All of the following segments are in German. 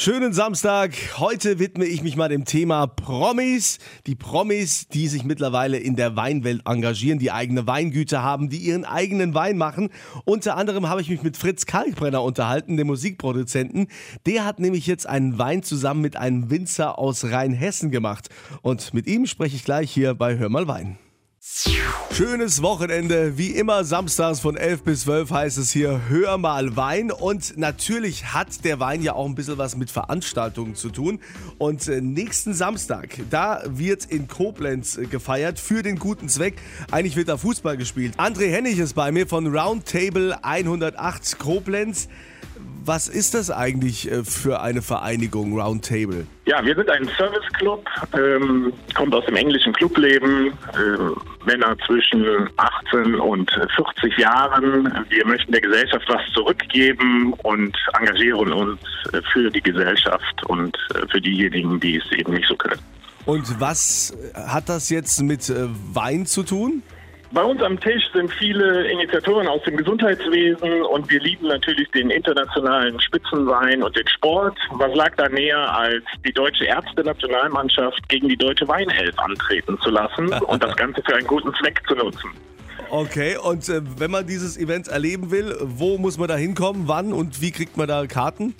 Schönen Samstag. Heute widme ich mich mal dem Thema Promis. Die Promis, die sich mittlerweile in der Weinwelt engagieren, die eigene Weingüter haben, die ihren eigenen Wein machen. Unter anderem habe ich mich mit Fritz Kalkbrenner unterhalten, dem Musikproduzenten. Der hat nämlich jetzt einen Wein zusammen mit einem Winzer aus Rheinhessen gemacht. Und mit ihm spreche ich gleich hier bei Hör mal Wein. Schönes Wochenende, wie immer samstags von 11 bis 12 heißt es hier Hör mal Wein und natürlich hat der Wein ja auch ein bisschen was mit Veranstaltungen zu tun und äh, nächsten Samstag, da wird in Koblenz äh, gefeiert für den guten Zweck. Eigentlich wird da Fußball gespielt. André Hennig ist bei mir von Roundtable 108 Koblenz. Was ist das eigentlich äh, für eine Vereinigung Roundtable? Ja, wir sind ein Service-Club, ähm, kommt aus dem englischen Clubleben, äh, Männer zwischen 18 und 40 Jahren. Wir möchten der Gesellschaft was zurückgeben und engagieren uns äh, für die Gesellschaft und äh, für diejenigen, die es eben nicht so können. Und was hat das jetzt mit Wein zu tun? Bei uns am Tisch sind viele Initiatoren aus dem Gesundheitswesen und wir lieben natürlich den internationalen Spitzenwein und den Sport. Was lag da näher, als die deutsche Ärzte-Nationalmannschaft gegen die deutsche Weinelf antreten zu lassen und das Ganze für einen guten Zweck zu nutzen? Okay, und äh, wenn man dieses Event erleben will, wo muss man da hinkommen, wann und wie kriegt man da Karten?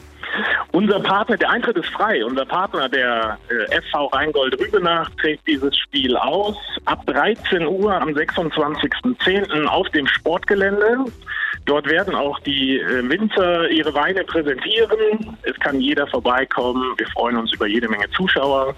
Unser Partner, der Eintritt ist frei. Unser Partner, der äh, FV Rheingold Rübenach, trägt dieses Spiel aus. Ab 13 Uhr am 26.10. auf dem Sportgelände. Dort werden auch die äh, Winzer ihre Weine präsentieren. Es kann jeder vorbeikommen. Wir freuen uns über jede Menge Zuschauer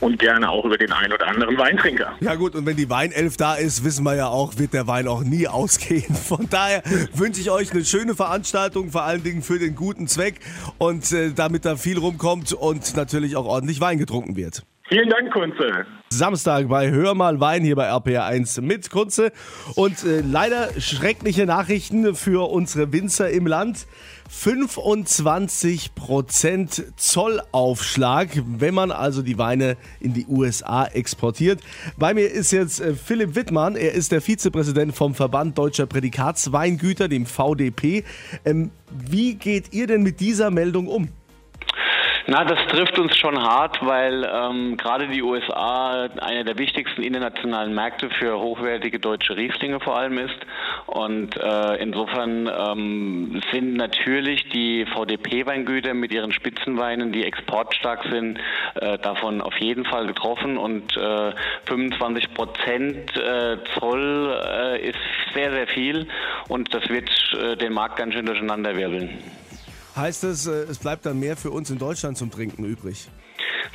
und gerne auch über den einen oder anderen Weintrinker. Ja gut, und wenn die Weinelf da ist, wissen wir ja auch, wird der Wein auch nie ausgehen. Von daher wünsche ich euch eine schöne Veranstaltung, vor allen Dingen für den guten Zweck und äh, damit da viel rumkommt und natürlich auch ordentlich Wein getrunken wird. Vielen Dank, Kunze. Samstag bei Hör mal Wein hier bei RPR1 mit Kunze. Und äh, leider schreckliche Nachrichten für unsere Winzer im Land. 25% Zollaufschlag, wenn man also die Weine in die USA exportiert. Bei mir ist jetzt äh, Philipp Wittmann. Er ist der Vizepräsident vom Verband Deutscher Prädikatsweingüter, dem VDP. Ähm, wie geht ihr denn mit dieser Meldung um? Na, das trifft uns schon hart, weil ähm, gerade die USA einer der wichtigsten internationalen Märkte für hochwertige deutsche Rieslinge vor allem ist. Und äh, insofern ähm, sind natürlich die VDP-Weingüter mit ihren Spitzenweinen, die exportstark sind, äh, davon auf jeden Fall getroffen. Und äh, 25 Prozent äh, Zoll äh, ist sehr, sehr viel und das wird äh, den Markt ganz schön durcheinander wirbeln. Heißt das, äh, es bleibt dann mehr für uns in Deutschland zum Trinken übrig?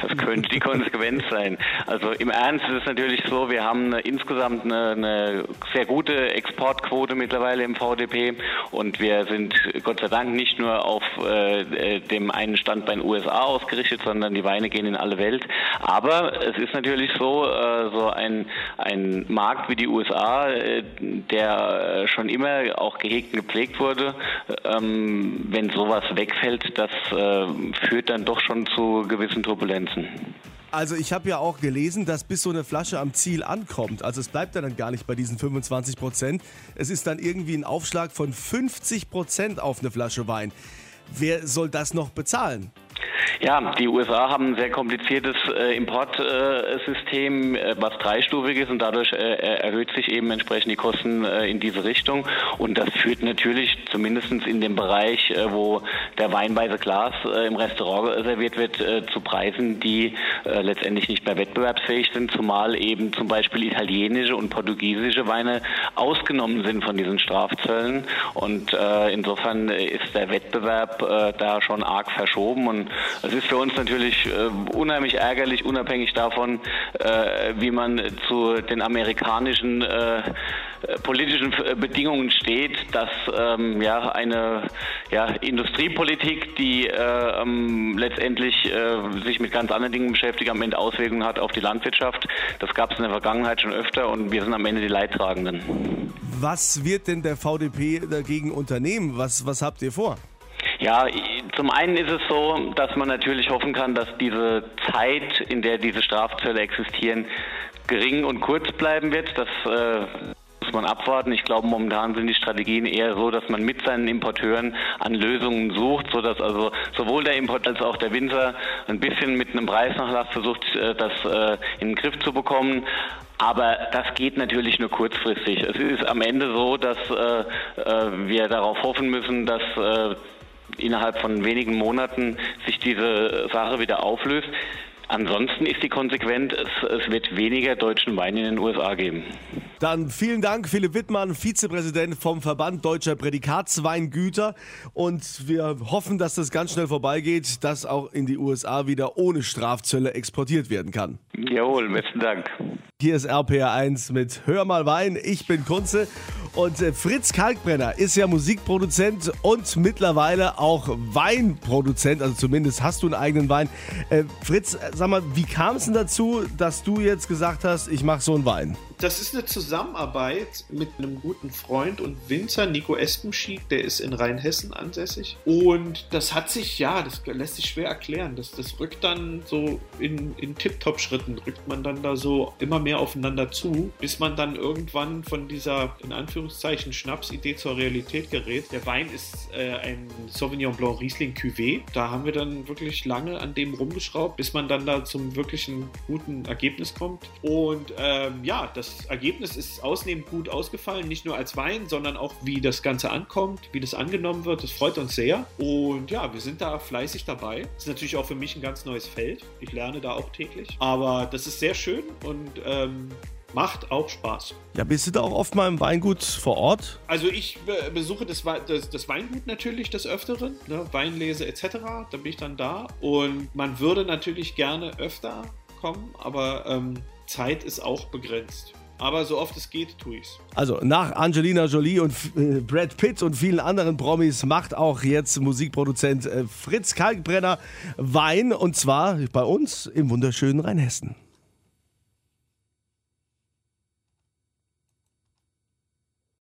Das könnte die Konsequenz sein. Also im Ernst ist es natürlich so, wir haben insgesamt eine, eine, sehr gute Exportquote mittlerweile im VDP und wir sind Gott sei Dank nicht nur auf äh, dem einen Stand bei den USA ausgerichtet, sondern die Weine gehen in alle Welt. Aber es ist natürlich so, äh, so ein, ein Markt wie die USA, äh, der schon immer auch gehegt und gepflegt wurde, ähm, wenn sowas wegfällt, das äh, führt dann doch schon zu gewissen Turbulenzen. Grenzen. Also ich habe ja auch gelesen, dass bis so eine Flasche am Ziel ankommt, also es bleibt dann gar nicht bei diesen 25 Prozent, es ist dann irgendwie ein Aufschlag von 50 Prozent auf eine Flasche Wein. Wer soll das noch bezahlen? Ja, die USA haben ein sehr kompliziertes äh, Importsystem, äh, was dreistufig ist und dadurch äh, erhöht sich eben entsprechend die Kosten äh, in diese Richtung. Und das führt natürlich zumindest in dem Bereich, äh, wo der weinweise Glas äh, im Restaurant serviert wird, zu Preisen, die letztendlich nicht mehr wettbewerbsfähig sind, zumal eben zum Beispiel italienische und portugiesische Weine ausgenommen sind von diesen Strafzöllen. Und insofern ist der Wettbewerb da schon arg verschoben und es ist für uns natürlich äh, unheimlich ärgerlich, unabhängig davon, äh, wie man zu den amerikanischen äh, politischen Bedingungen steht, dass ähm, ja eine ja, Industriepolitik, die äh, ähm, letztendlich äh, sich mit ganz anderen Dingen beschäftigt, am Ende Auswirkungen hat auf die Landwirtschaft. Das gab es in der Vergangenheit schon öfter und wir sind am Ende die Leidtragenden. Was wird denn der VDP dagegen unternehmen? Was, was habt ihr vor? Ja, zum einen ist es so, dass man natürlich hoffen kann, dass diese Zeit, in der diese Strafzölle existieren, gering und kurz bleiben wird. Das äh, muss man abwarten. Ich glaube, momentan sind die Strategien eher so, dass man mit seinen Importeuren an Lösungen sucht, sodass also sowohl der Import als auch der Winzer ein bisschen mit einem Preisnachlass versucht, äh, das äh, in den Griff zu bekommen. Aber das geht natürlich nur kurzfristig. Es ist am Ende so, dass äh, äh, wir darauf hoffen müssen, dass äh, innerhalb von wenigen Monaten sich diese Sache wieder auflöst. Ansonsten ist die Konsequenz, es, es, wird weniger deutschen Wein in den USA geben. Dann vielen Dank, Philipp Wittmann, Vizepräsident vom Verband Deutscher Prädikatsweingüter. Und wir hoffen, dass das ganz schnell vorbeigeht, dass auch in die USA wieder ohne Strafzölle exportiert werden kann. Jawohl, besten Dank. Hier ist RPR1 mit Hör mal Wein. Ich bin Kunze. Und äh, Fritz Kalkbrenner ist ja Musikproduzent und mittlerweile auch Weinproduzent. Also zumindest hast du einen eigenen Wein. Äh, Fritz, sag mal, wie kam es denn dazu, dass du jetzt gesagt hast, ich mache so einen Wein? Das ist eine Zusammenarbeit mit einem guten Freund und Winzer, Nico Espenschied, der ist in Rheinhessen ansässig. Und das hat sich, ja, das lässt sich schwer erklären. Das, das rückt dann so in, in Tip-Top-Schritten, rückt man dann da so immer mehr aufeinander zu, bis man dann irgendwann von dieser, in Anführungszeichen, Schnapsidee zur Realität gerät. Der Wein ist äh, ein Sauvignon Blanc Riesling Cuvée. Da haben wir dann wirklich lange an dem rumgeschraubt, bis man dann da zum wirklichen guten Ergebnis kommt. Und ähm, ja, das das Ergebnis ist ausnehmend gut ausgefallen, nicht nur als Wein, sondern auch wie das Ganze ankommt, wie das angenommen wird. Das freut uns sehr. Und ja, wir sind da fleißig dabei. Das ist natürlich auch für mich ein ganz neues Feld. Ich lerne da auch täglich. Aber das ist sehr schön und ähm, macht auch Spaß. Ja, bist du da auch oft mal im Weingut vor Ort? Also ich besuche das, das, das Weingut natürlich des Öfteren, ne? Weinlese etc. Da bin ich dann da und man würde natürlich gerne öfter kommen, aber ähm, Zeit ist auch begrenzt. Aber so oft es geht, tue ich's. Also nach Angelina Jolie und äh, Brad Pitt und vielen anderen Promis macht auch jetzt Musikproduzent äh, Fritz Kalkbrenner Wein und zwar bei uns im wunderschönen Rheinhessen.